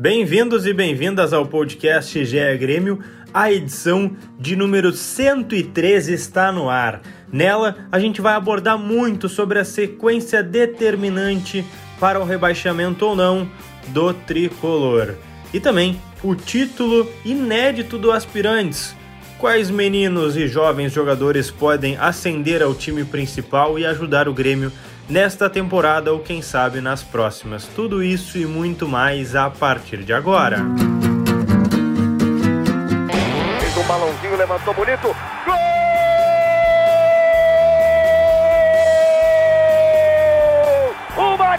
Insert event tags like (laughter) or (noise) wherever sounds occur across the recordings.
Bem-vindos e bem-vindas ao podcast GE Grêmio. A edição de número 113 está no ar. Nela, a gente vai abordar muito sobre a sequência determinante para o rebaixamento ou não do tricolor. E também o título inédito do Aspirantes. Quais meninos e jovens jogadores podem ascender ao time principal e ajudar o Grêmio nesta temporada ou quem sabe nas próximas. Tudo isso e muito mais a partir de agora. Balãozinho, levantou bonito. Gol!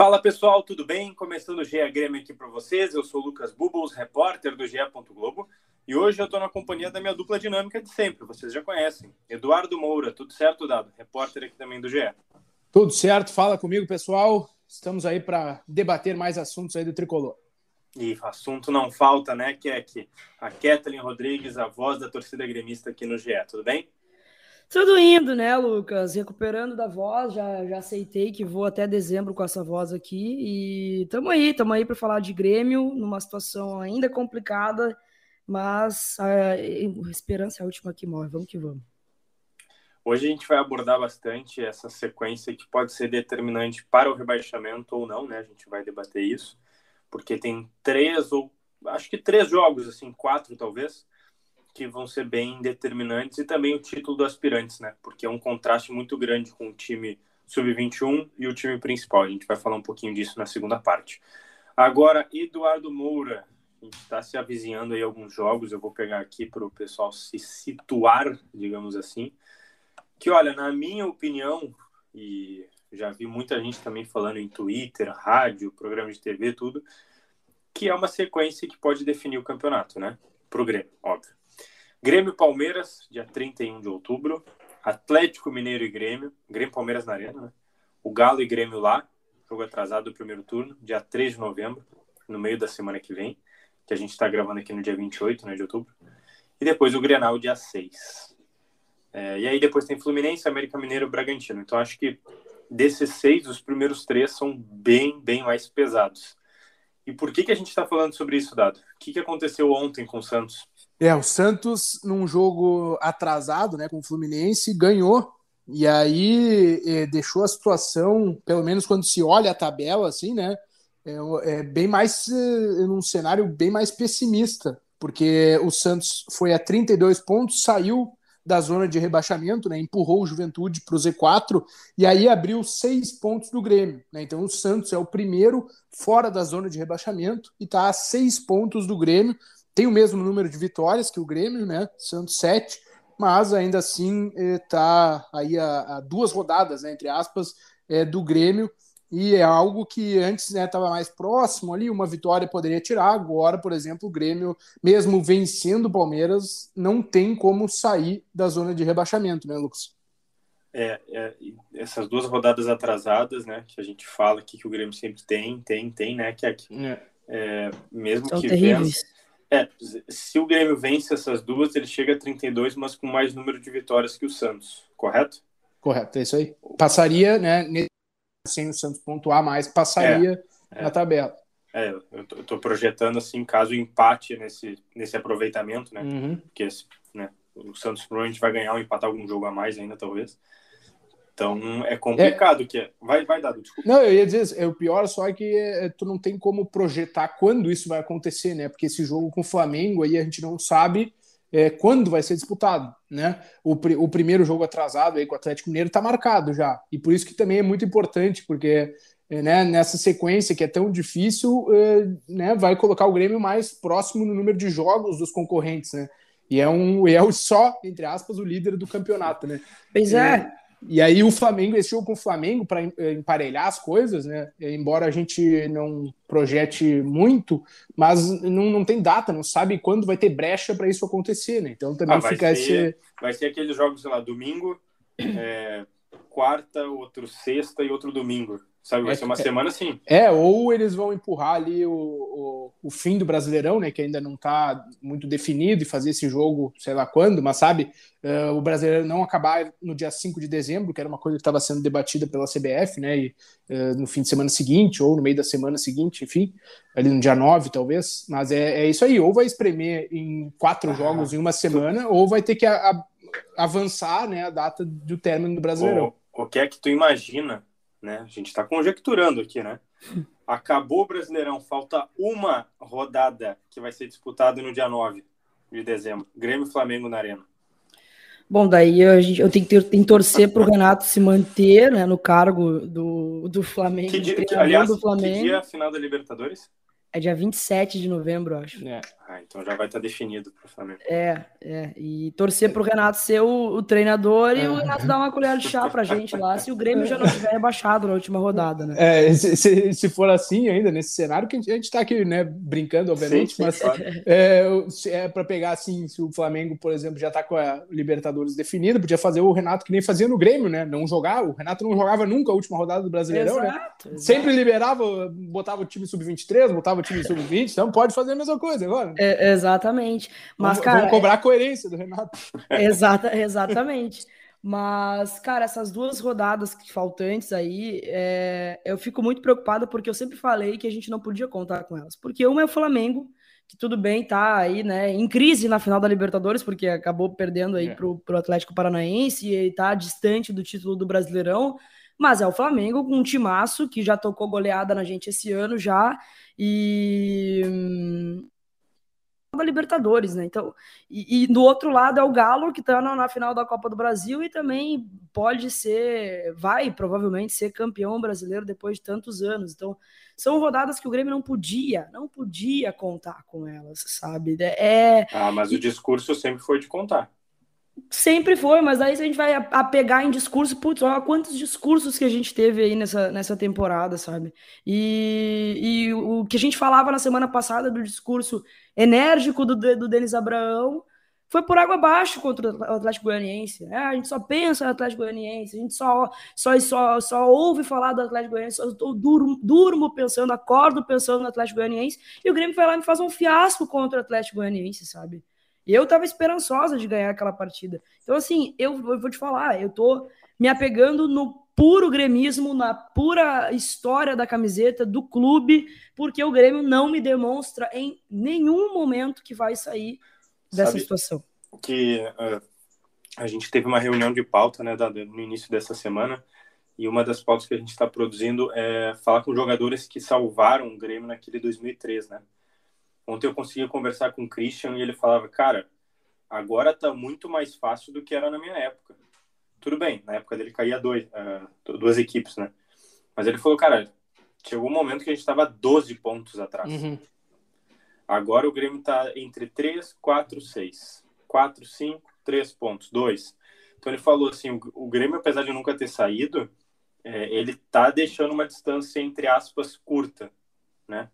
Fala pessoal, tudo bem? Começando o GE Grêmio aqui para vocês. Eu sou o Lucas Bubbles, repórter do GE. Globo. E hoje eu estou na companhia da minha dupla dinâmica de sempre, vocês já conhecem. Eduardo Moura, tudo certo, Dado? Repórter aqui também do GE. Tudo certo, fala comigo, pessoal. Estamos aí para debater mais assuntos aí do tricolor. E assunto não falta, né, Keck? A Kathleen Rodrigues, a voz da torcida gremista aqui no GE, tudo bem? Tudo indo, né, Lucas? Recuperando da voz, já, já aceitei que vou até dezembro com essa voz aqui. E tamo aí, tamo aí para falar de Grêmio, numa situação ainda complicada, mas a, a esperança é a última que morre. Vamos que vamos. Hoje a gente vai abordar bastante essa sequência que pode ser determinante para o rebaixamento ou não, né? A gente vai debater isso, porque tem três ou acho que três jogos, assim, quatro talvez, que vão ser bem determinantes e também o título do aspirantes, né? Porque é um contraste muito grande com o time sub-21 e o time principal. A gente vai falar um pouquinho disso na segunda parte. Agora, Eduardo Moura, a gente está se avizinhando aí alguns jogos, eu vou pegar aqui para o pessoal se situar, digamos assim. Que olha, na minha opinião, e já vi muita gente também falando em Twitter, rádio, programa de TV, tudo, que é uma sequência que pode definir o campeonato, né? Pro Grêmio, óbvio. Grêmio Palmeiras, dia 31 de outubro. Atlético Mineiro e Grêmio. Grêmio Palmeiras na Arena, né? O Galo e Grêmio lá. Jogo atrasado do primeiro turno, dia 3 de novembro, no meio da semana que vem. Que a gente está gravando aqui no dia 28 né, de outubro. E depois o Grenal, dia 6. É, e aí depois tem Fluminense, América Mineiro e Bragantino. Então acho que desses seis, os primeiros três são bem, bem mais pesados. E por que, que a gente está falando sobre isso, Dado? O que, que aconteceu ontem com o Santos? É, o Santos, num jogo atrasado, né, com o Fluminense, ganhou. E aí é, deixou a situação, pelo menos quando se olha a tabela, assim, né? É, é bem mais é, num cenário bem mais pessimista, porque o Santos foi a 32 pontos, saiu da zona de rebaixamento, né, empurrou o Juventude para o Z4 e aí abriu seis pontos do Grêmio. Né, então o Santos é o primeiro fora da zona de rebaixamento e está a seis pontos do Grêmio tem o mesmo número de vitórias que o Grêmio, né? Santos 7, mas ainda assim está eh, aí a, a, duas rodadas, né, entre aspas, é, do Grêmio. E é algo que antes estava né, mais próximo ali, uma vitória poderia tirar. Agora, por exemplo, o Grêmio, mesmo vencendo o Palmeiras, não tem como sair da zona de rebaixamento, né, Lucas? É, é, essas duas rodadas atrasadas, né, que a gente fala aqui que o Grêmio sempre tem, tem, tem, né, que é, é mesmo São que vença, é, se o Grêmio vence essas duas, ele chega a 32, mas com mais número de vitórias que o Santos, correto? Correto, é isso aí. Passaria, né? Sem o Santos pontuar mais, passaria é, na é. tabela. É, eu tô, eu tô, projetando assim, caso empate nesse, nesse aproveitamento, né? Uhum. Porque né, o Santos provavelmente vai ganhar ou empatar algum jogo a mais ainda, talvez. Então é complicado é. que é. Vai, vai dar, desculpa. Não, eu ia dizer, é, o pior só é que é, tu não tem como projetar quando isso vai acontecer, né? Porque esse jogo com o Flamengo aí a gente não sabe é, quando vai ser disputado, né? O, o primeiro jogo atrasado aí com o Atlético Mineiro tá marcado já. E por isso que também é muito importante, porque é, né, nessa sequência que é tão difícil, é, né, vai colocar o Grêmio mais próximo no número de jogos dos concorrentes, né? E é um é o só, entre aspas, o líder do campeonato, né? Pois é. E aí o Flamengo, esse jogo com o Flamengo, para emparelhar as coisas, né? Embora a gente não projete muito, mas não, não tem data, não sabe quando vai ter brecha para isso acontecer, né? Então também ah, fica ser, esse. Vai ser aqueles jogos, sei lá, domingo, é, quarta, outro sexta e outro domingo. Sabe, vai é, ser uma é, semana assim. É, ou eles vão empurrar ali o, o, o, fim do Brasileirão, né? Que ainda não está muito definido e fazer esse jogo, sei lá quando, mas sabe, uh, o Brasileirão não acabar no dia 5 de dezembro, que era uma coisa que estava sendo debatida pela CBF, né? E uh, no fim de semana seguinte, ou no meio da semana seguinte, enfim, ali no dia 9, talvez. Mas é, é isso aí, ou vai espremer em quatro ah, jogos em uma semana, tu... ou vai ter que a, a, avançar né, a data do término do Brasileirão. O, o que é que tu imagina? Né? A gente está conjecturando aqui, né? (laughs) Acabou o Brasileirão, falta uma rodada que vai ser disputada no dia 9 de dezembro. Grêmio e Flamengo na Arena. Bom, daí a gente, eu tenho que, ter, tenho que torcer para o Renato se manter né, no cargo do, do Flamengo. Que dia, que, aliás, do Flamengo. que dia é a final da Libertadores? É dia 27 de novembro, acho. É. Ah, então já vai estar definido para o Flamengo. É, é. E torcer para o Renato ser o, o treinador e o é. Renato dar uma colher de chá para a gente lá, se o Grêmio já não tiver rebaixado na última rodada, né? É, se, se, se for assim ainda, nesse cenário, que a gente está aqui, né, brincando, obviamente, sim, sim, mas (laughs) é, é para pegar assim, se o Flamengo, por exemplo, já está com a Libertadores definida, podia fazer o Renato que nem fazia no Grêmio, né? Não jogar, o Renato não jogava nunca a última rodada do Brasileirão, exato, né? Exato. Sempre liberava, botava o time sub-23, botava o time sub-20, então pode fazer a mesma coisa agora. É, exatamente. Mas, vamos, cara. Vamos cobrar a coerência do Renato. (laughs) Exata, exatamente. Mas, cara, essas duas rodadas faltantes aí, é, eu fico muito preocupado porque eu sempre falei que a gente não podia contar com elas. Porque uma é o Flamengo, que tudo bem, tá aí, né, em crise na final da Libertadores, porque acabou perdendo aí é. pro, pro Atlético Paranaense e tá distante do título do Brasileirão. Mas é o Flamengo com um timaço que já tocou goleada na gente esse ano já e da Libertadores, né? Então, e, e, do outro lado é o Galo que está na, na, final da Copa do Brasil e também pode ser, vai provavelmente ser campeão brasileiro depois de tantos anos. Então, são rodadas que o Grêmio não podia, não podia contar com elas, sabe? É. Ah, mas e, o discurso sempre foi de contar. Sempre foi, mas aí a gente vai apegar em discurso, putz, olha quantos discursos que a gente teve aí nessa, nessa temporada, sabe? E, e o que a gente falava na semana passada do discurso enérgico do, do Denis Abraão foi por água abaixo contra o Atlético Goianiense. É, a gente só pensa no Atlético Goianiense, a gente só, só, só, só ouve falar do Atlético Goianiense, eu durmo, durmo pensando, acordo pensando no Atlético Goianiense, e o Grêmio vai lá e faz um fiasco contra o Atlético Goianiense, sabe? Eu tava esperançosa de ganhar aquela partida. Então, assim, eu, eu vou te falar, eu tô me apegando no puro gremismo, na pura história da camiseta, do clube, porque o Grêmio não me demonstra em nenhum momento que vai sair dessa Sabe situação. Que uh, a gente teve uma reunião de pauta né, no início dessa semana, e uma das pautas que a gente está produzindo é falar com jogadores que salvaram o Grêmio naquele 2003, né? Ontem eu consegui conversar com o Christian e ele falava, cara, agora tá muito mais fácil do que era na minha época. Tudo bem, na época dele caía dois, uh, duas equipes, né? Mas ele falou, cara, chegou um momento que a gente estava 12 pontos atrás. Uhum. Agora o Grêmio está entre 3, 4, 6. 4, 5, 3 pontos, 2. Então ele falou assim, o, Grêmio, apesar de nunca ter saído, é, ele tá deixando uma distância, entre aspas, curta, né?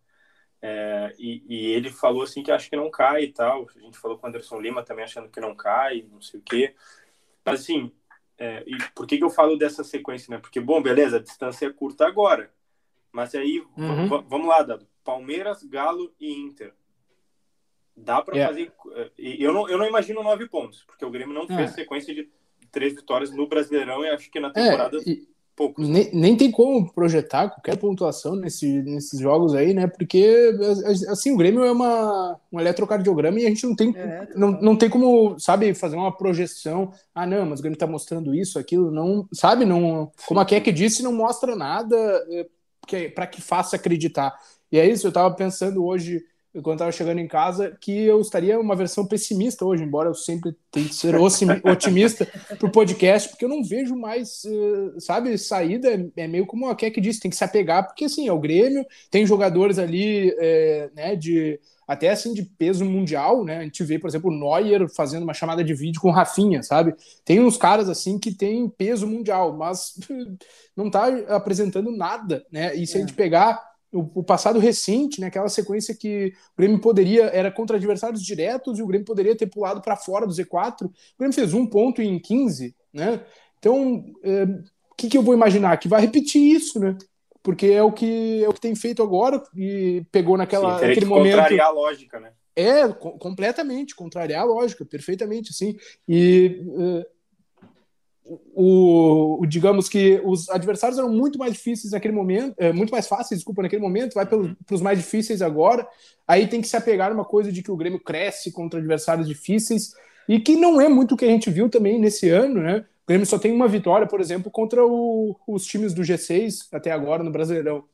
É, e, e, ele falou assim que acho que não cai e tal. A gente falou com o Anderson Lima também achando que não cai, não sei o quê. Mas assim, é, e por que, que eu falo dessa sequência, né? Porque, bom, beleza, a distância é curta agora. Mas aí, uhum. vamos lá, Dado. Palmeiras, Galo e Inter. Dá para yeah. fazer. É, eu não, eu não imagino nove pontos, porque o Grêmio não fez é. sequência de três vitórias no Brasileirão e acho que na é, temporada. E poucos. Nem, nem tem como projetar qualquer pontuação nesse, nesses jogos aí, né? Porque, assim, o Grêmio é uma, um eletrocardiograma e a gente não tem, é, não, não tem como, sabe, fazer uma projeção. Ah, não, mas o Grêmio tá mostrando isso, aquilo, não, sabe? Não, como a Keck disse, não mostra nada é, que, para que faça acreditar. E é isso, eu tava pensando hoje quando estava chegando em casa, que eu estaria uma versão pessimista hoje, embora eu sempre tente ser (laughs) otimista para o podcast, porque eu não vejo mais, eh, sabe, saída, é meio como a Keck disse, tem que se apegar, porque assim, é o Grêmio, tem jogadores ali, é, né, de até assim de peso mundial, né? A gente vê, por exemplo, o Neuer fazendo uma chamada de vídeo com o Rafinha, sabe? Tem uns caras assim que tem peso mundial, mas (laughs) não tá apresentando nada, né? E se é. a gente pegar o, passado recente, né, aquela sequência que o Grêmio poderia, era contra adversários diretos e o Grêmio poderia ter pulado para fora do Z4, o Grêmio fez um ponto em 15, né? Então, é, o que, que eu vou imaginar? Que vai repetir isso, né? Porque é o que é o que tem feito agora e pegou naquela Sim, naquele momento. Contrariar a lógica, né? É, co completamente, contrariar a lógica, perfeitamente, assim. E uh, o, o, digamos que os adversários eram muito mais difíceis naquele momento, é, muito mais fáceis, desculpa, naquele momento, vai para os mais difíceis agora. Aí tem que se apegar uma coisa de que o Grêmio cresce contra adversários difíceis e que não é muito o que a gente viu também nesse ano, né? O Grêmio só tem uma vitória, por exemplo, contra o, os times do G6 até agora no Brasileirão.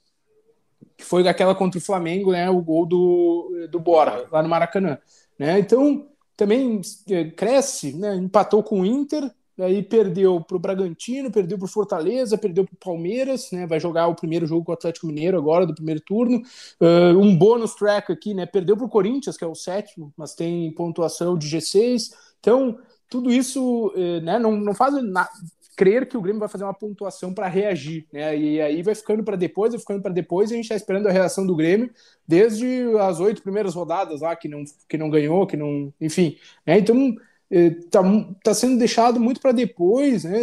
Que foi aquela contra o Flamengo, né? O gol do, do Bora, lá no Maracanã. Né? Então, também é, cresce, né? empatou com o Inter, aí perdeu para o Bragantino, perdeu para o Fortaleza, perdeu para o Palmeiras, né? Vai jogar o primeiro jogo com o Atlético Mineiro agora, do primeiro turno. Uh, um bônus track aqui, né? Perdeu para o Corinthians, que é o sétimo, mas tem pontuação de G6. Então, tudo isso eh, né, não, não faz na... crer que o Grêmio vai fazer uma pontuação para reagir, né? E aí vai ficando para depois, vai ficando para depois, e a gente está esperando a reação do Grêmio desde as oito primeiras rodadas lá que não, que não ganhou, que não, enfim. Né? Então está eh, tá sendo deixado muito para depois, né?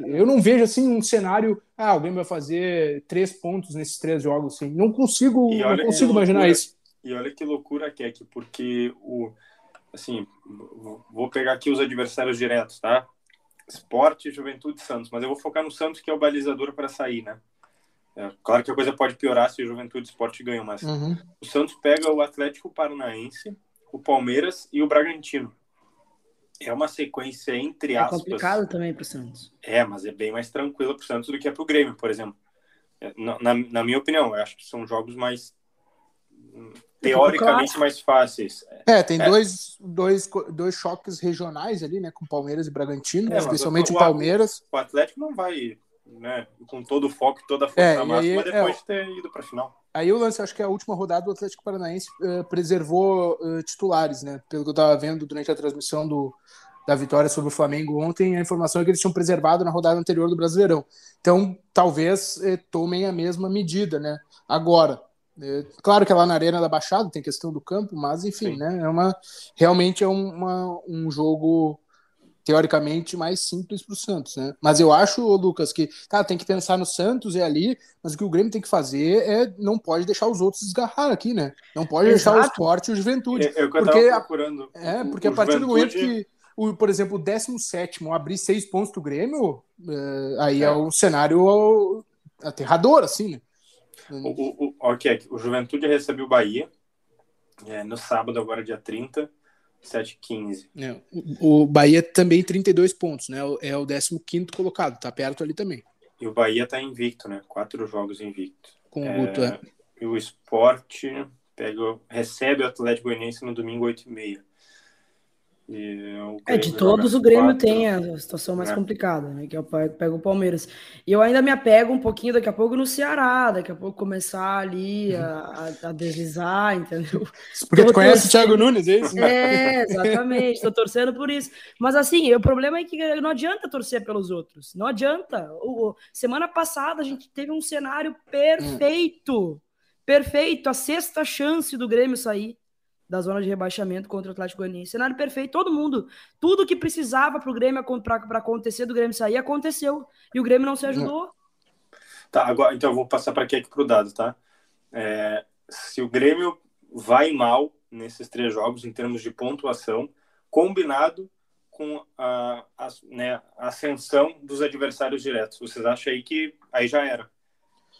eu não vejo assim um cenário, ah, Grêmio vai fazer três pontos nesses três jogos, assim. Não consigo, não consigo imaginar loucura, isso. E olha que loucura que é que porque o assim, vou pegar aqui os adversários diretos, tá? Esporte, Juventude Santos, mas eu vou focar no Santos, que é o balizador para sair, né? É, claro que a coisa pode piorar se Juventude Esporte ganham, mas uhum. o Santos pega o Atlético Paranaense, o Palmeiras e o Bragantino. É uma sequência entre é aspas. É complicado também para o Santos. É, mas é bem mais tranquilo para o Santos do que é para o Grêmio, por exemplo. É, na, na, na minha opinião, eu acho que são jogos mais teoricamente mais fáceis. É, tem é. Dois, dois, dois choques regionais ali, né, com Palmeiras e Bragantino, é, especialmente o, o Palmeiras. O Atlético não vai, né, com todo o foco, toda a força é, máxima aí, depois é, de ter ido para a final. Aí o lance, acho que é a última rodada do Atlético Paranaense uh, preservou uh, titulares, né, pelo que eu estava vendo durante a transmissão do, da vitória sobre o Flamengo ontem, a informação é que eles tinham preservado na rodada anterior do Brasileirão. Então, talvez eh, tomem a mesma medida, né? Agora, é, claro que é lá na Arena da Baixada tem questão do campo, mas enfim, Sim. né? É uma, realmente é uma, um jogo teoricamente mais simples para o Santos, né? Mas eu acho, Lucas, que cara, tem que pensar no Santos e ali, mas o que o Grêmio tem que fazer é não pode deixar os outros desgarrar aqui, né? Não pode Exato. deixar o esporte e o juventude. É, é porque, procurando. É, porque a partir juventude... do momento que o, por exemplo, o 17 abrir seis pontos do Grêmio, é, aí é. é um cenário aterrador, assim, né? O, o, o, ok, o Juventude recebeu o Bahia é, no sábado, agora dia 30, 7h15. É, o, o Bahia também 32 pontos, né? É o 15 colocado, tá perto ali também. E o Bahia tá invicto, né? Quatro jogos invicto. Com o Guto, é. E o Esporte pega, recebe o Atlético Goianiense no domingo 8h30. É, de todos o Grêmio quatro, tem a situação mais é. complicada, né? Que é o pega o Palmeiras. E eu ainda me apego um pouquinho daqui a pouco no Ceará, daqui a pouco começar ali a, a deslizar, entendeu? (laughs) Porque tu conhece o Thiago Nunes, é isso? É, exatamente, estou torcendo por isso. Mas assim, o problema é que não adianta torcer pelos outros. Não adianta. O, semana passada a gente teve um cenário perfeito. Hum. Perfeito, a sexta chance do Grêmio sair da zona de rebaixamento contra o Atlético Goianiense. Cenário perfeito, todo mundo. Tudo que precisava para o Grêmio para acontecer do Grêmio sair aconteceu. E o Grêmio não se ajudou. Tá, agora então eu vou passar para aqui, aqui para o dado, tá? É, se o Grêmio vai mal nesses três jogos em termos de pontuação, combinado com a, a, né, a ascensão dos adversários diretos. Vocês acham aí que aí já era?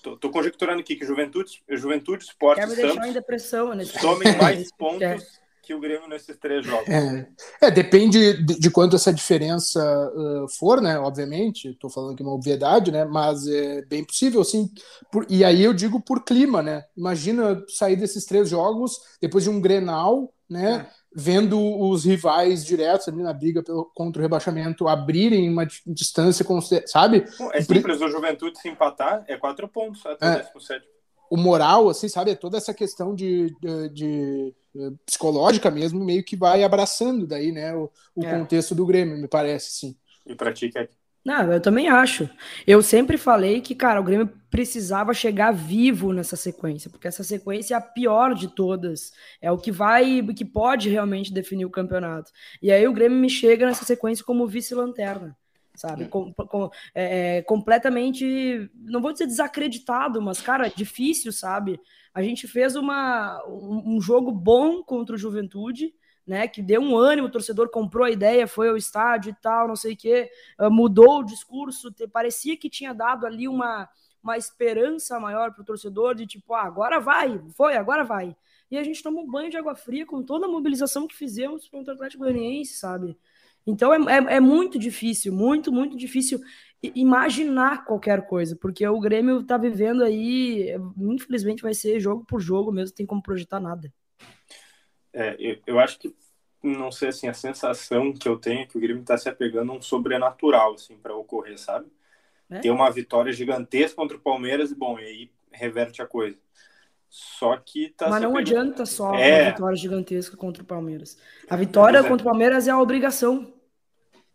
Tô, tô, conjecturando aqui que Juventude, Juventude Esporte Quer me Santos deixar em depressão nesse tomem (laughs) mais pontos. Que o Grêmio nesses três jogos. É, é depende de, de, quanto essa diferença uh, for, né? Obviamente, estou falando que é uma obviedade, né? Mas é bem possível, assim. Por, e aí eu digo por clima, né? Imagina sair desses três jogos depois de um Grenal, né? É vendo os rivais diretos ali na briga pelo, contra o rebaixamento abrirem uma distância, sabe? É simples, o Juventude se empatar é quatro pontos até é, o 17. O moral, assim, sabe? É toda essa questão de, de, de psicológica mesmo, meio que vai abraçando daí, né, o, o é. contexto do Grêmio, me parece, sim. E pra ti, Kek? Não, eu também acho. Eu sempre falei que, cara, o Grêmio precisava chegar vivo nessa sequência, porque essa sequência é a pior de todas. É o que vai, que pode realmente definir o campeonato. E aí o Grêmio me chega nessa sequência como vice-lanterna sabe? É. Com, com, é, completamente, não vou dizer desacreditado, mas, cara, difícil, sabe? A gente fez uma, um, um, jogo bom contra o Juventude, né? Que deu um ânimo, o torcedor comprou a ideia, foi ao estádio e tal, não sei o quê, uh, mudou o discurso, parecia que tinha dado ali uma, uma esperança maior para o torcedor de tipo, ah, agora vai, foi, agora vai. E a gente tomou um banho de água fria com toda a mobilização que fizemos contra o Atlético Goianiense, sabe? Então é, é, é, muito difícil, muito, muito difícil imaginar qualquer coisa, porque o Grêmio tá vivendo aí, infelizmente vai ser jogo por jogo mesmo, tem como projetar nada. É, eu, eu acho que, não sei assim, a sensação que eu tenho é que o Grêmio tá se apegando a um sobrenatural, assim, para ocorrer, sabe? É? Ter uma vitória gigantesca contra o Palmeiras e, bom, e aí reverte a coisa. Só que tá Mas não adianta só é... uma vitória gigantesca contra o Palmeiras. A vitória é. contra o Palmeiras é a obrigação.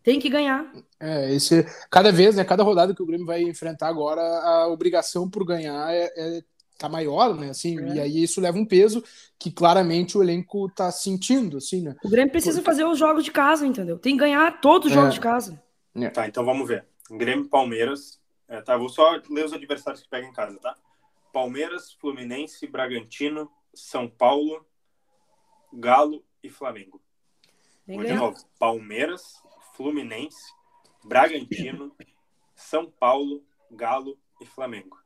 Tem que ganhar. É, esse, cada vez, né, cada rodada que o Grêmio vai enfrentar agora, a obrigação por ganhar é, é tá maior, né, assim, é. e aí isso leva um peso que claramente o elenco tá sentindo, assim, né. O Grêmio precisa Porque... fazer os jogos de casa, entendeu? Tem que ganhar todos os é. jogos de casa. É. Tá, então vamos ver. Grêmio Palmeiras, é, tá, vou só ler os adversários que pegam em casa, tá? Palmeiras, Fluminense, Bragantino, São Paulo, Galo e Flamengo. Vou de novo. Palmeiras, Fluminense, Bragantino, São Paulo, Galo e Flamengo.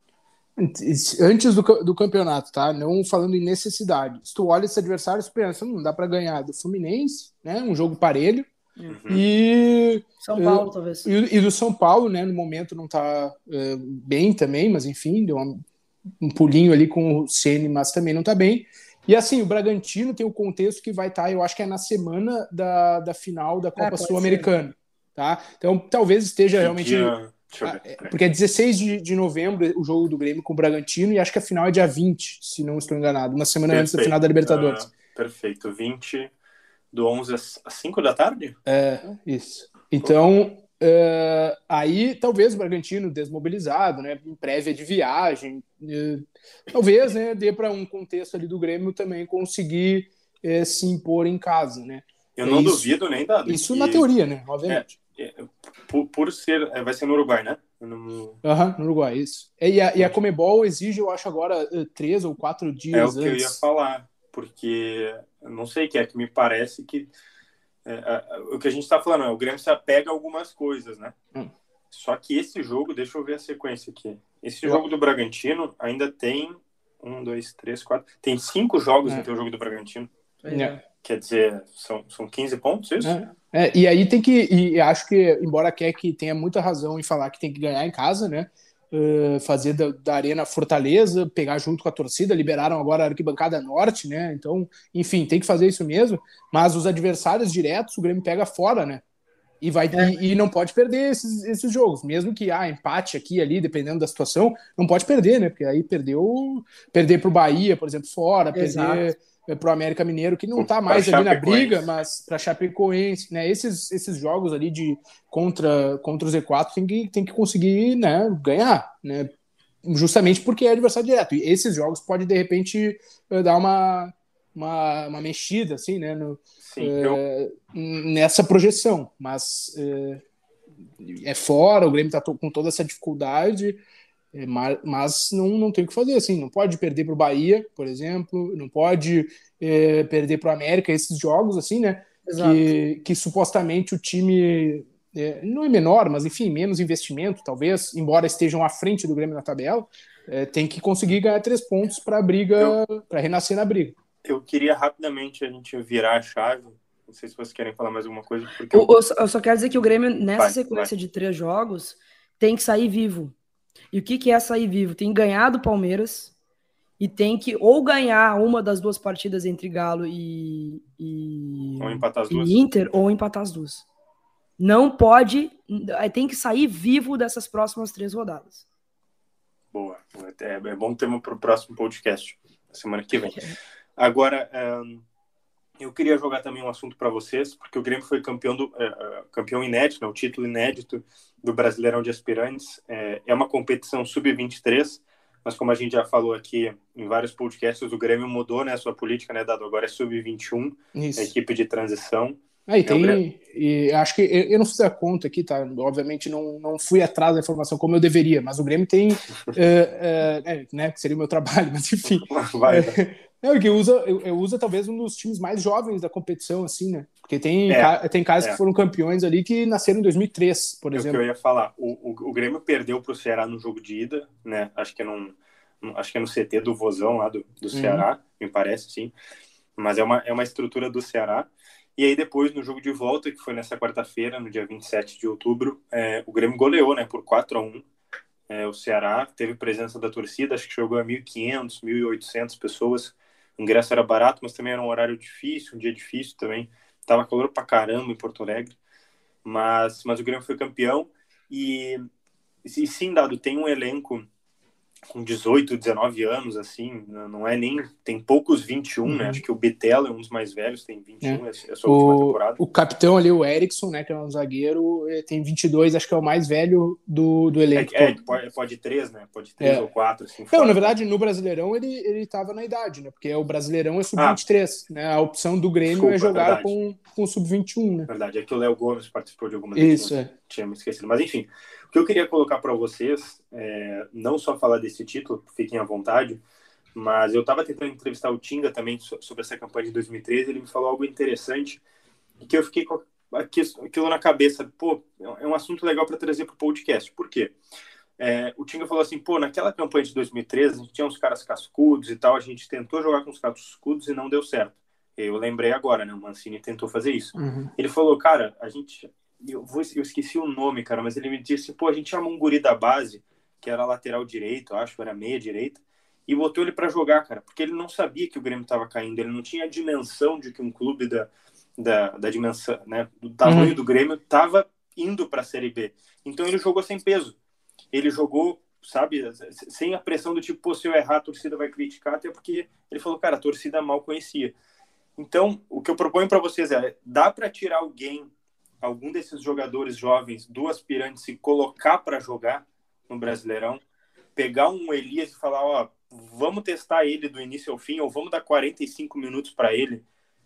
Antes do, do campeonato, tá? Não falando em necessidade. Se tu olha esse adversário, tu pensa, não dá para ganhar do Fluminense, né? Um jogo parelho. Uhum. E São Paulo, talvez. E, e, do São Paulo, né? No momento não tá é, bem também, mas enfim, deu uma, um pulinho ali com o Ceni, mas também não tá bem. E assim, o Bragantino tem o contexto que vai estar, tá, eu acho que é na semana da, da final da Copa é, Sul-Americana. Tá? Então talvez esteja que realmente. Dia... Ah, é, porque é 16 de, de novembro o jogo do Grêmio com o Bragantino e acho que a final é dia 20, se não estou enganado, uma semana perfeito. antes da final da Libertadores. Uh, perfeito, 20 do 11 às 5 da tarde? É, isso. Então, Uh, aí talvez o Bragantino desmobilizado, né, em prévia de viagem, uh, talvez né, dê para um contexto ali do Grêmio também conseguir uh, se impor em casa, né. Eu não isso, duvido nem dado. Isso que... na teoria, né, obviamente. É, é, por, por, ser, é, vai ser no Uruguai, né? No, uhum, no Uruguai, isso. E a, e a Comebol exige, eu acho agora três ou quatro dias. É o que antes. eu ia falar, porque não sei que é que me parece que é, é, o que a gente está falando é o Grêmio se apega a algumas coisas, né? Hum. Só que esse jogo, deixa eu ver a sequência aqui. Esse jogo do Bragantino ainda tem um, dois, três, quatro. Tem cinco jogos é. entre o jogo do Bragantino. É. Quer dizer, são, são 15 pontos, isso? É. é. e aí tem que. E acho que, embora quer que tenha muita razão em falar que tem que ganhar em casa, né? Uh, fazer da, da, Arena Fortaleza, pegar junto com a torcida, liberaram agora a arquibancada norte, né? Então, enfim, tem que fazer isso mesmo. Mas os adversários diretos, o Grêmio pega fora, né? E, vai, é. e, e, não pode perder esses, esses jogos, mesmo que ah, empate aqui e ali, dependendo da situação, não pode perder, né? Porque aí perdeu, perder para o Bahia, por exemplo, fora, Exato. perder é, para o América Mineiro, que não está mais ali na briga, mas para Chapecoense, né? Esses, esses jogos ali de contra, contra o Z4 tem que, tem que conseguir né, ganhar, né? Justamente porque é adversário direto. E esses jogos pode de repente eh, dar uma, uma, uma mexida, assim, né? No, Sim, é, eu... Nessa projeção. Mas é, é fora, o Grêmio está com toda essa dificuldade. É, mas não, não tem o que fazer, assim, não pode perder para o Bahia, por exemplo, não pode é, perder para o América, esses jogos, assim, né, que, que supostamente o time é, não é menor, mas enfim, menos investimento, talvez, embora estejam à frente do Grêmio na tabela, é, tem que conseguir ganhar três pontos para briga, para renascer na briga. Eu queria rapidamente a gente virar a chave. Não sei se vocês querem falar mais alguma coisa. Porque eu, eu, eu só quero dizer que o Grêmio, nessa vai, sequência vai. de três jogos, tem que sair vivo. E o que, que é sair vivo? Tem ganhado o Palmeiras e tem que ou ganhar uma das duas partidas entre Galo e, e, ou empatar as duas. Inter ou empatar as duas. Não pode, tem que sair vivo dessas próximas três rodadas. Boa, é, é bom ter para o próximo podcast, semana que vem. Agora, eu queria jogar também um assunto para vocês, porque o Grêmio foi campeão, do, é, campeão inédito, né, o título inédito do Brasileirão de Aspirantes. É, é uma competição sub-23, mas como a gente já falou aqui em vários podcasts, o Grêmio mudou né, a sua política, né, Dado? Agora é sub-21, a equipe de transição. Aí é, tem, e acho que eu não fiz a conta aqui, tá? Obviamente não, não fui atrás da informação como eu deveria, mas o Grêmio tem, é, é, né, que seria o meu trabalho, (laughs) mas enfim. Vai, é, que usa, eu, eu usa talvez um dos times mais jovens da competição, assim, né? Porque tem, é, tem casos é. que foram campeões ali que nasceram em 2003, por exemplo. É o que eu ia falar. O, o, o Grêmio perdeu para o Ceará no jogo de ida, né? Acho que é num, acho que é no CT do Vozão lá do, do uhum. Ceará, uhum. me parece, sim. Mas é uma, é uma estrutura do Ceará. E aí depois, no jogo de volta, que foi nessa quarta-feira, no dia 27 de outubro, é, o Grêmio goleou, né, por 4 a 1 é, o Ceará teve presença da torcida, acho que jogou a 1.500, 1.800 pessoas, o ingresso era barato, mas também era um horário difícil, um dia difícil também. Tava calor pra caramba em Porto Alegre. Mas, mas o Grêmio foi campeão. E, e sim, Dado, tem um elenco com 18, 19 anos, assim, não é nem. Tem poucos 21, né? uhum. né? Acho que o Bitelo é um dos mais velhos, tem 21, é, é a sua o, última temporada. O capitão ali, o Erickson, né? Que é um zagueiro, tem 22, acho que é o mais velho do, do elenco. É, é pode, pode três, né? Pode três é. ou quatro, assim. Não, na verdade, no Brasileirão ele, ele tava na idade, né? Porque o Brasileirão é sub-23, ah. né? A opção do Grêmio é Desculpa, é jogar com, com sub-21, né? Verdade, é que o Léo Gomes participou de algumas Isso, é. Tinha me esquecido. Mas enfim, o que eu queria colocar para vocês, é, não só falar desse título, fiquem à vontade, mas eu estava tentando entrevistar o Tinga também sobre essa campanha de 2013, ele me falou algo interessante, que eu fiquei com aquilo na cabeça, pô, é um assunto legal para trazer para o podcast. Por quê? É, o Tinga falou assim, pô, naquela campanha de 2013, a gente tinha uns caras cascudos e tal, a gente tentou jogar com os cascudos e não deu certo. Eu lembrei agora, né? O Mancini tentou fazer isso. Uhum. Ele falou, cara, a gente eu, vou, eu esqueci o nome, cara, mas ele me disse, pô, a gente chamou um guri da base, que era lateral direito, acho, era meia direita, e botou ele para jogar, cara, porque ele não sabia que o Grêmio estava caindo, ele não tinha a dimensão de que um clube da, da, da dimensão, né, do tamanho uhum. do Grêmio estava indo para a Série B. Então ele jogou sem peso. Ele jogou, sabe, sem a pressão do tipo, pô, se eu errar, a torcida vai criticar, até porque ele falou, cara, a torcida mal conhecia. Então, o que eu proponho para vocês é, dá para tirar alguém algum desses jogadores jovens do aspirante se colocar para jogar no Brasileirão, pegar um Elias e falar, ó, vamos testar ele do início ao fim, ou vamos dar 45 minutos para ele,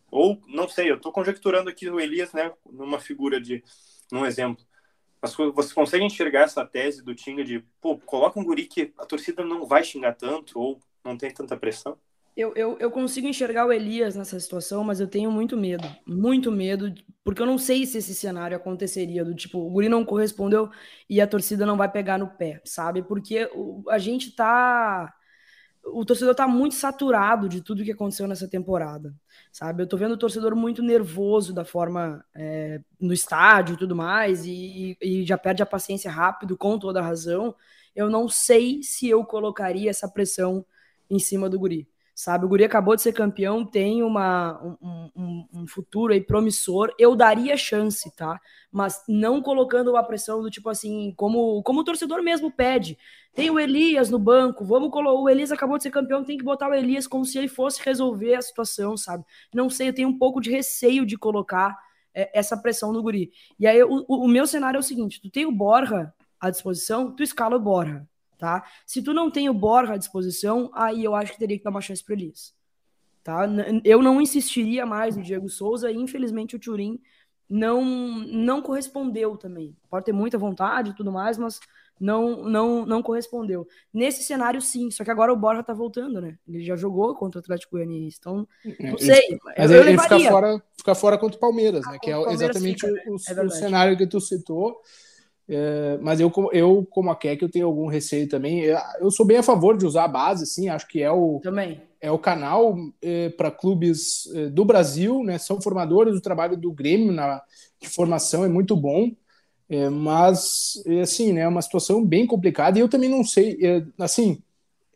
ou não sei, eu estou conjecturando aqui o Elias, né, numa figura de, num exemplo. Mas você consegue enxergar essa tese do Tinga de, pô, coloca um guri que a torcida não vai xingar tanto, ou não tem tanta pressão? Eu, eu, eu consigo enxergar o Elias nessa situação, mas eu tenho muito medo. Muito medo, porque eu não sei se esse cenário aconteceria, do tipo, o Guri não correspondeu e a torcida não vai pegar no pé, sabe? Porque o, a gente tá. O torcedor tá muito saturado de tudo que aconteceu nessa temporada, sabe? Eu tô vendo o torcedor muito nervoso da forma é, no estádio e tudo mais, e, e já perde a paciência rápido, com toda a razão. Eu não sei se eu colocaria essa pressão em cima do Guri sabe? O Guri acabou de ser campeão, tem uma, um, um, um, futuro aí promissor. Eu daria chance, tá? Mas não colocando a pressão do tipo assim, como, como o torcedor mesmo pede. Tem o Elias no banco, vamos colocar. O Elias acabou de ser campeão, tem que botar o Elias como se ele fosse resolver a situação, sabe? Não sei, eu tenho um pouco de receio de colocar é, essa pressão no Guri. E aí, o, o meu cenário é o seguinte: tu tem o Borja à disposição, tu escala o Borja tá? Se tu não tem o Borja à disposição, aí eu acho que teria que dar uma chance para Elias, tá? Eu não insistiria mais no Diego Souza e infelizmente o Turim não não correspondeu também. Pode ter muita vontade e tudo mais, mas não não não correspondeu. Nesse cenário sim, só que agora o Borja tá voltando, né? Ele já jogou contra o Atlético Goianiense, então é, não sei. Mas eu, ele, ele fica fora, fica fora contra o Palmeiras, ah, né? Que é exatamente fica, o, é o cenário que tu citou. É, mas eu, eu, como a Keck, eu tenho algum receio também. Eu sou bem a favor de usar a base, sim, acho que é o, também. é o canal é, para clubes é, do Brasil, né? São formadores, o trabalho do Grêmio na, de formação é muito bom, é, mas, é, assim, né, é uma situação bem complicada e eu também não sei, é, assim,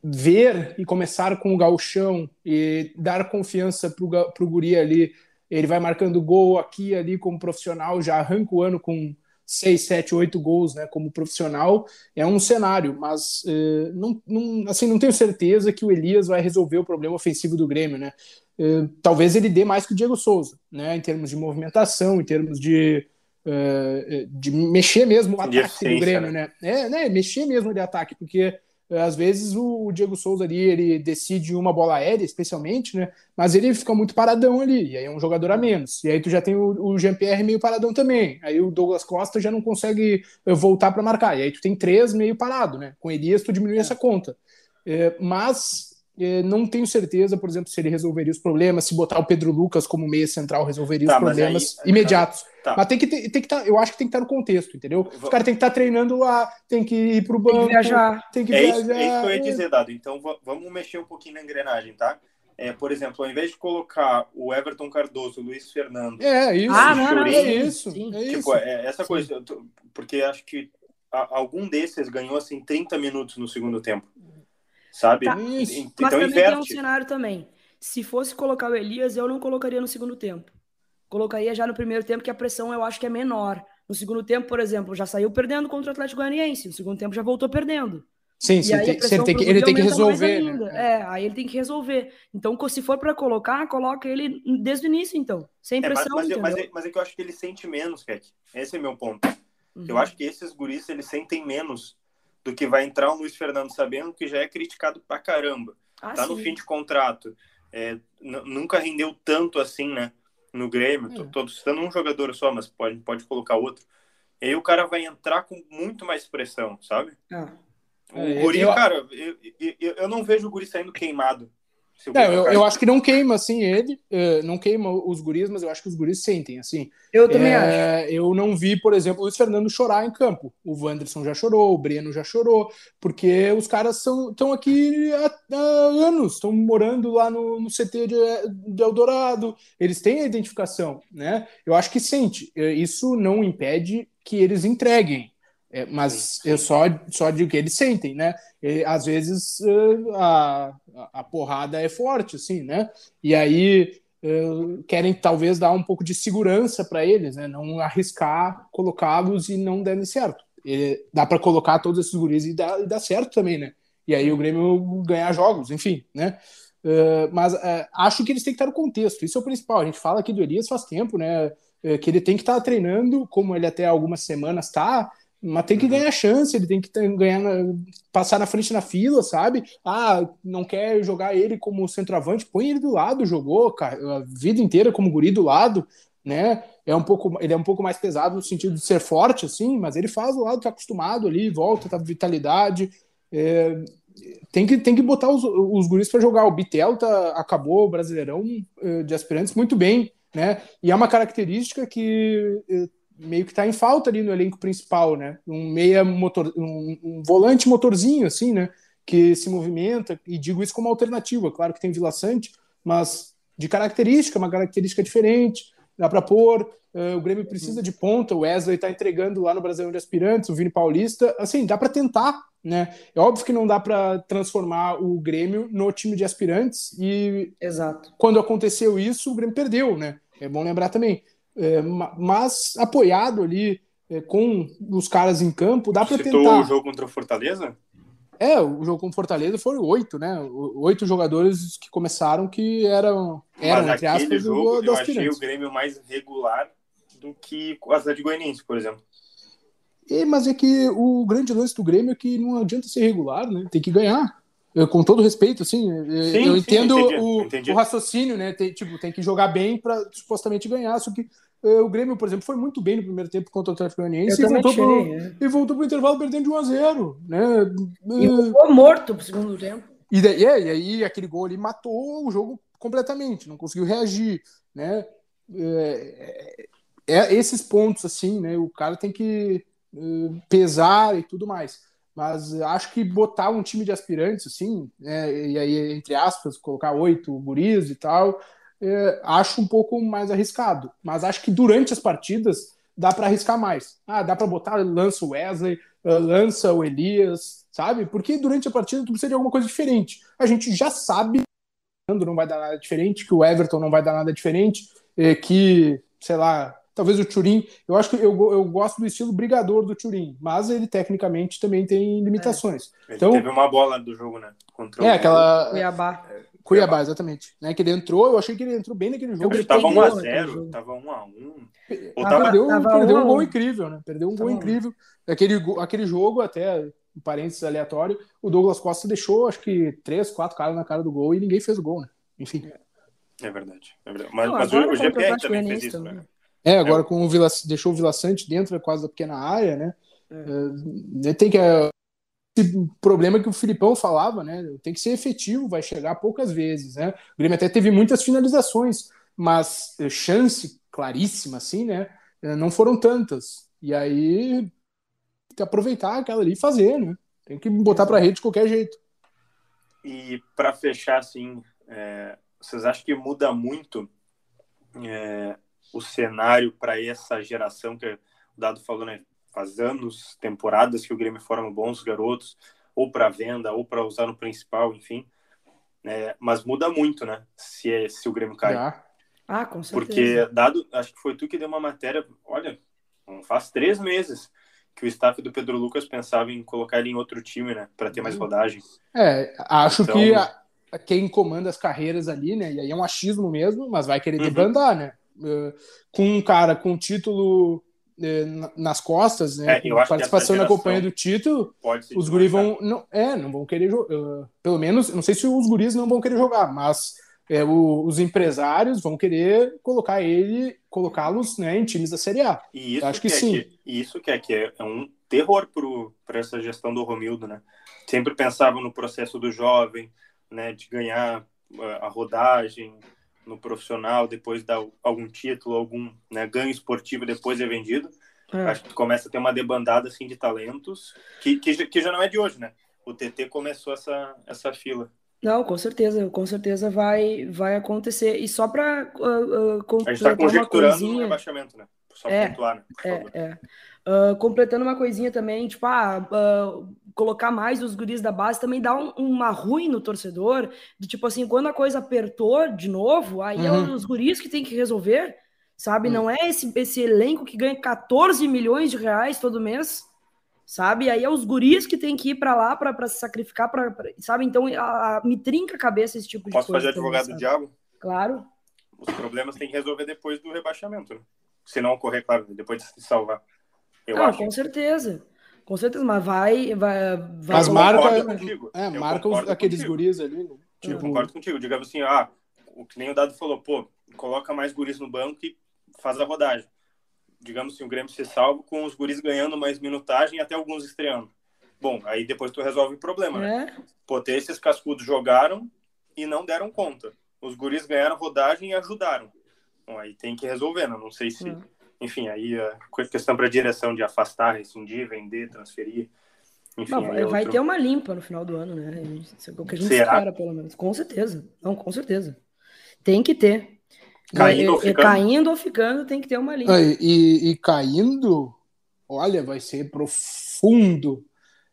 ver e começar com o gauchão e dar confiança para o guri ali, ele vai marcando gol aqui ali como profissional, já arranca o ano com 6, 7, 8 gols né, como profissional, é um cenário, mas eh, não, não, assim, não tenho certeza que o Elias vai resolver o problema ofensivo do Grêmio. Né? Eh, talvez ele dê mais que o Diego Souza, né, em termos de movimentação, em termos de, eh, de mexer mesmo o ataque do Grêmio. Né? né? É, né, mexer mesmo de ataque, porque às vezes o Diego Souza ali ele decide uma bola aérea, especialmente, né? Mas ele fica muito paradão ali, e aí é um jogador a menos. E aí tu já tem o, o Jean-Pierre meio paradão também. Aí o Douglas Costa já não consegue eh, voltar para marcar. E aí tu tem três meio parado, né? Com Elias tu diminui é. essa conta. É, mas é, não tenho certeza, por exemplo, se ele resolveria os problemas, se botar o Pedro Lucas como meia central resolveria tá, os problemas aí, imediatos. Tá. Mas tem que ter, tem que tá, eu acho que tem que estar no contexto, entendeu? Vou... Os caras têm que estar treinando lá, tem que ir pro banco, tem que viajar. Tem que é viajar. Isso, é isso que eu ia dizer, Dado. Então vamos mexer um pouquinho na engrenagem, tá? É, por exemplo, ao invés de colocar o Everton Cardoso, o Luiz Fernando. É, isso. Ah, não, não, é isso. Sim. É tipo, é essa Sim. coisa. Porque acho que algum desses ganhou assim 30 minutos no segundo tempo. Sabe? Tá. Então, Mas também inverte. tem um cenário também. Se fosse colocar o Elias, eu não colocaria no segundo tempo colocaria já no primeiro tempo, que a pressão eu acho que é menor. No segundo tempo, por exemplo, já saiu perdendo contra o Atlético Goianiense. No segundo tempo já voltou perdendo. Sim, sim tem, ele, tem que, ele tem que resolver. Né? É, aí ele tem que resolver. Então, se for para colocar, coloca ele desde o início, então. Sem pressão. É, mas, mas, mas, é, mas, é, que eu acho que ele sente menos, Ket. Esse é meu ponto. Uhum. Eu acho que esses guris, eles sentem menos do que vai entrar o Luiz Fernando sabendo que já é criticado pra caramba. Ah, tá sim. no fim de contrato. É, nunca rendeu tanto assim, né? no Grêmio. Tô, é. tô citando um jogador só, mas pode, pode colocar outro. E aí o cara vai entrar com muito mais pressão, sabe? Ah. O é, Guri, eu... cara, eu, eu, eu não vejo o Guri saindo queimado. É, eu, eu, acho que não queima, assim, ele, uh, não queima os guris, mas eu acho que os guris sentem, assim. Eu também é, acho. Eu não vi, por exemplo, o Luiz Fernando chorar em campo. O Wanderson já chorou, o Breno já chorou, porque os caras estão aqui há, há anos, estão morando lá no, no CT de, de, Eldorado, eles têm a identificação, né? Eu acho que sente. É, isso não impede que eles entreguem, é, mas eu só, só digo que eles sentem, né? E, às vezes uh, a, a porrada é forte, assim, né? E aí uh, querem talvez dar um pouco de segurança para eles, né? Não arriscar colocá-los e não derem certo. E dá para colocar todos esses guris e dá, e dá certo também, né? E aí o Grêmio ganhar jogos, enfim, né? Uh, mas acho que eles têm que estar no contexto, isso é o principal. A gente fala aqui do Elias faz tempo, né? Que ele tem que estar treinando, como ele até algumas semanas está, mas tem que uhum. ganhar chance, ele tem que ganhar, passar na frente na fila, sabe? Ah, não quer jogar ele como centroavante, põe ele do lado, jogou cara, a vida inteira como guri do lado, né? É um pouco, ele é um pouco mais pesado no sentido de ser forte, assim, mas ele faz do lado, tá acostumado ali, volta, tá vitalidade. É, tem que, tem que botar os, os guris para jogar. O Bitel tá, acabou o Brasileirão eh, de aspirantes muito bem, né? E é uma característica que eh, meio que está em falta ali no elenco principal, né? Um meia motor, um, um, volante motorzinho assim, né? Que se movimenta e digo isso como alternativa. Claro que tem Vila Sante, mas de característica, uma característica diferente. Dá para pôr. Uh, o Grêmio precisa de ponta. O Wesley está entregando lá no Brasil de Aspirantes, o Vini Paulista. Assim, dá para tentar, né? É óbvio que não dá para transformar o Grêmio no time de aspirantes e Exato. quando aconteceu isso, o Grêmio perdeu, né? É bom lembrar também é, mas apoiado ali é, com os caras em campo, dá para tentar. o jogo contra o Fortaleza? É, o jogo contra o Fortaleza foram oito, né? Oito jogadores que começaram que eram, eram entre aspas, jogo, do, eu achei o Grêmio mais regular do que o Atlético Goianiense, por exemplo. É, mas é que o grande lance do Grêmio é que não adianta ser regular, né? Tem que ganhar. Eu, com todo respeito, assim, sim, eu entendo sim, entendi, o, entendi. o, raciocínio, né? Tem, tipo, tem que jogar bem para supostamente ganhar, só que o Grêmio, por exemplo, foi muito bem no primeiro tempo contra o Atlético Goianiense e voltou, pro, é. e voltou pro intervalo perdendo de 1 a 0 né? E ficou morto pro segundo tempo. E, daí, é, e aí aquele gol ali matou o jogo completamente, não conseguiu reagir, né? É, é, é esses pontos, assim, né? O cara tem que é, pesar e tudo mais. Mas acho que botar um time de aspirantes, assim, né, e aí, entre aspas, colocar oito guris e tal, é, acho um pouco mais arriscado. Mas acho que durante as partidas dá para arriscar mais. Ah, dá para botar, lança o Wesley, ah, lança o Elias, sabe? Porque durante a partida tu precisa de alguma coisa diferente. A gente já sabe que o não vai dar nada diferente, que o Everton não vai dar nada diferente, é, que, sei lá, Talvez o Turim, eu acho que eu, eu gosto do estilo brigador do Turim, mas ele tecnicamente também tem limitações. Ele Então, teve uma bola do jogo, né? Contra é o- aquela Cuiabá. Cuiabá, exatamente, né? Que ele entrou, eu achei que ele entrou bem naquele jogo. Ele tava pegou 1x0, naquele jogo. tava 1x1. Ou Tava- tava, perdeu, tava perdeu um um gol incrível, né? Perdeu um gol Tava um. incrível. Aquele, aquele jogo, até um parênteses aleatório, o Douglas Costa deixou, acho que, três, quatro caras na cara do gol e ninguém fez o gol, né? Enfim. É verdade, é verdade. Mas, Não, mas o, o GPR também fez Goianiense isso, também. né? É, agora com o Vila, deixou o Vila Sante dentro quase da pequena área, né? É, tem que. Problema que o Filipão falava, né? Tem que ser efetivo, vai chegar poucas vezes, né? O Grêmio até teve muitas finalizações, mas chance claríssima, assim, né? eh, Não foram tantas. E aí tem que aproveitar aquela ali e fazer, né? Tem que botar pra rede de qualquer jeito. E para fechar, assim, é, vocês acham que muda muito é, o cenário para essa geração que o Dado falou, né? Faz anos, temporadas que o Grêmio forma bons garotos, ou para venda, ou para usar no principal, enfim. É, mas muda muito, né? Se, é- se o Grêmio cai. Já. Ah, com certeza. Porque, dado, acho que foi tu que deu uma matéria, olha, faz três meses que o staff do Pedro Lucas pensava em colocar ele em outro time, né? Para ter mais rodagem. É, acho Então- que a- quem comanda as carreiras ali, né? E aí é um achismo mesmo, mas vai querer Uhum. debandar, né? Eh, com um cara com título nas costas, né? É, eu acho que participação na campanha do título, os guris vão. Não, é, não vão querer jogar. pelo menos, não sei se os guris não vão querer jogar, mas é, o- os empresários vão querer colocar ele, colocá-los né, em times da Série A. E isso Acho que é sim. Que, isso que é que é, é um terror para essa gestão do Romildo, né? Sempre pensava no processo do jovem, né? De ganhar uh, a rodagem no profissional, depois dar algum título, algum né, ganho esportivo, depois é vendido. É. Acho que começa a ter uma debandada assim de talentos que, que, já- que já não é de hoje, né? O TT começou essa, essa fila. Não, com certeza, com certeza vai, vai acontecer. E só para uh, uh, A gente está completar uma conjecturando um coisinha, rebaixamento, né? Só É, pontuar, né? Por é, favor. é. Ah, completando uma coisinha também, tipo, ah, ah, colocar mais os guris da base também dá um- uma ruim no torcedor, de tipo assim, quando a coisa apertou de novo, aí é Uhum. os guris que tem que resolver, sabe? Uhum. Não é esse, esse elenco que ganha 14 milhões de reais todo mês, sabe? Aí é os guris que tem que ir pra lá pra pra se sacrificar, pra, pra- sabe? Então a- a- me trinca a cabeça esse tipo de Posso coisa. fazer também, advogado do sabe? diabo? Claro. os problemas tem que resolver depois do rebaixamento. Né? Se não ocorrer, claro, depois de se salvar. Eu Não, acho. com certeza. Com certeza, mas vai. vai, vai Mas eu marca, concordo contigo. é, Eu marca os- concordo aqueles contigo. guris ali, né? Eu Tipo, concordo contigo. Digamos assim, ah, o que nem o Dado falou, pô, coloca mais guris no banco e faz a rodagem. Digamos assim, o Grêmio ser salvo com os guris ganhando mais minutagem e até alguns estreando. Bom, aí depois tu resolve o problema, né? É, Pô, esses cascudos jogaram e não deram conta. Os guris ganharam rodagem e ajudaram. Bom, aí tem que resolver, né? Não sei se... Hum. Enfim, aí a questão para direção de afastar, rescindir, vender, transferir. Enfim, é vai outro- ter uma limpa no final do ano, né? Isso é o que a gente Será? espera, pelo menos. Com certeza. Não, com certeza. Tem que ter. Caindo É, ou é, ficando? caindo ou ficando, tem que ter uma limpa. Ah, E, e- e caindo, olha, vai ser profundo.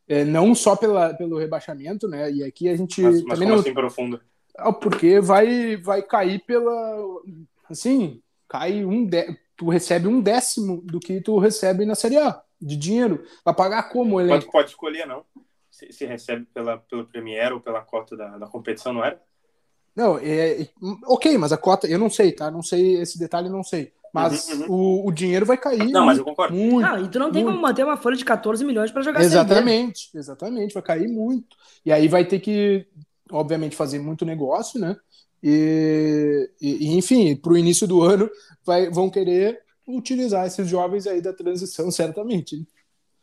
É, não só pela, pelo rebaixamento, né? E aqui a gente Mas, mas também como não. assim profundo? Ah, Porque vai, vai cair pela. Assim, cai um. dé- Tu recebe um décimo do que tu recebe na Série A de dinheiro. Vai pagar como, Quanto elenco? pode escolher, não? Se, se recebe pela, pelo Premier ou pela cota da, da competição, não era? Não, é, é- ok, mas a cota, eu não sei, tá? Não sei esse detalhe, não sei. Mas Uhum, O, o dinheiro vai cair. Não, mas eu concordo. Muito. Ah, e tu não tem muito. como manter uma folha de 14 milhões para jogar. Exatamente, exatamente, vai cair muito. E aí vai ter que, obviamente, fazer muito negócio, né? E, e- enfim, para o início do ano vai, vão querer utilizar esses jovens aí da transição, certamente.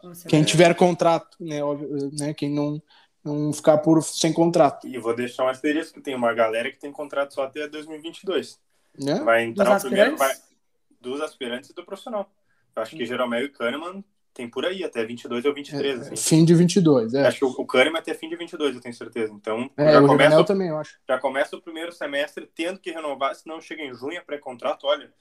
Nossa, Quem é. tiver contrato, né? óbvio, né? Quem não, não ficar por sem contrato, E vou deixar um asterisco, tem uma galera que tem contrato só até 2022. né? Vai entrar Dos o primeiro... Vai, dos aspirantes e do profissional. Eu acho que Jeromel e Kahneman tem por aí, até 22 ou 23. assim. Fim de 22, é. Acho que o, o Kahneman até fim de 22, eu tenho certeza. Então, É, já, o começa, também, eu acho. já começa o primeiro semestre tendo que renovar, senão chega em junho é pré-contrato, olha.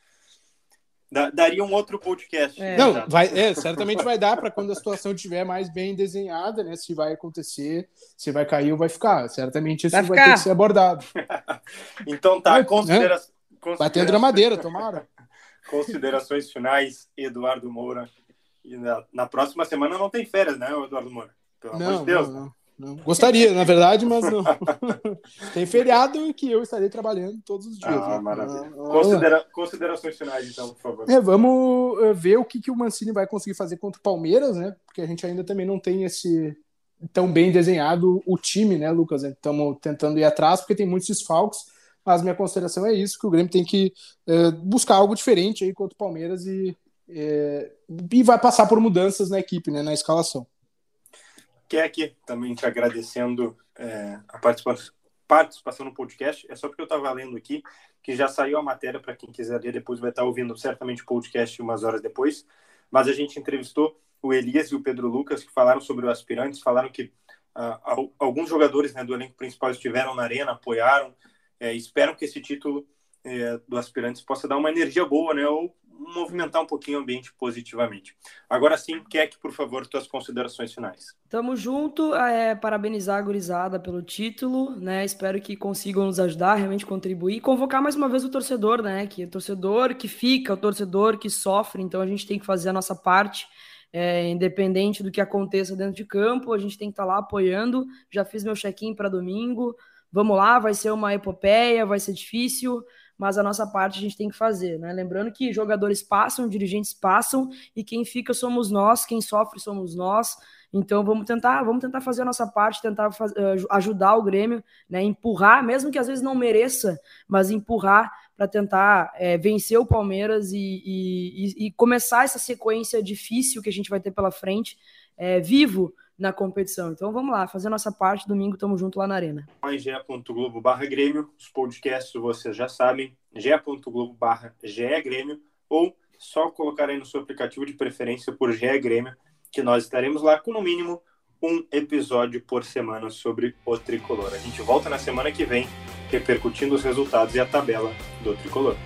da- daria um outro podcast. É. Não, vai, é, certamente vai dar para quando a situação estiver mais bem desenhada, né? Se vai acontecer, se vai cair ou vai ficar. Certamente isso Vai vai, ter que ser abordado. (laughs) Então tá, É, considera Vai ter considera- dramadeira, tomara. considerações finais, Eduardo Moura. E na, na, próxima semana não tem férias, né, Eduardo Moura? Pelo não, amor de Deus. Não, não. Gostaria, na verdade, mas não. (laughs) Tem feriado que eu estarei trabalhando todos os dias. Ah, né? maravilha. Ah, Considera considerações finais, então, por favor. É, vamos eh, ver o que, que o Mancini vai conseguir fazer contra o Palmeiras, né? Porque a gente ainda também não tem esse tão bem desenhado o time, né, Lucas? Estamos tentando ir atrás porque tem muitos desfalques, mas minha consideração é isso, que o Grêmio tem que é, buscar algo diferente aí contra o Palmeiras e, é, e vai passar por mudanças na equipe, né, na escalação aqui também te agradecendo é, a participação, participação no podcast. É só porque eu estava lendo aqui que já saiu a matéria para quem quiser ler depois vai estar ouvindo certamente o podcast umas horas depois. Mas a gente entrevistou o Elias e o Pedro Lucas que falaram sobre os aspirantes, falaram que uh, alguns jogadores né, do elenco principal estiveram na arena, apoiaram, é, esperam que esse título é, do aspirantes possa dar uma energia boa, né? Ou movimentar um pouquinho o ambiente positivamente. Agora sim, Keck, por favor, tuas considerações finais. Tamo junto, é, parabenizar a gurizada pelo título, né? Espero que consigam nos ajudar, realmente contribuir convocar mais uma vez o torcedor, né? Que é o torcedor que fica, o torcedor que sofre, então a gente tem que fazer a nossa parte. É, independente do que aconteça dentro de campo, a gente tem que estar tá lá apoiando. Já fiz meu check-in para domingo. Vamos lá, vai ser uma epopeia, vai ser difícil, mas a nossa parte a gente tem que fazer, né? Lembrando que jogadores passam, dirigentes passam e quem fica somos nós, quem sofre somos nós. Então vamos tentar, vamos tentar fazer a nossa parte, tentar faz, uh, ajudar o Grêmio, né? Empurrar, mesmo que às vezes não mereça, mas empurrar para tentar é, vencer o Palmeiras e, e, e, começar essa sequência difícil que a gente vai ter pela frente, é, vivo na competição. Então vamos lá, fazer nossa parte. Domingo estamos junto lá na Arena. Ge.globo barra Grêmio. Os podcasts vocês já sabem. ge.globo barra Grêmio. Ou só colocar aí no seu aplicativo de preferência por GE Grêmio, que nós estaremos lá com no mínimo um episódio por semana sobre o Tricolor. A gente volta na semana que vem repercutindo os resultados e a tabela do Tricolor.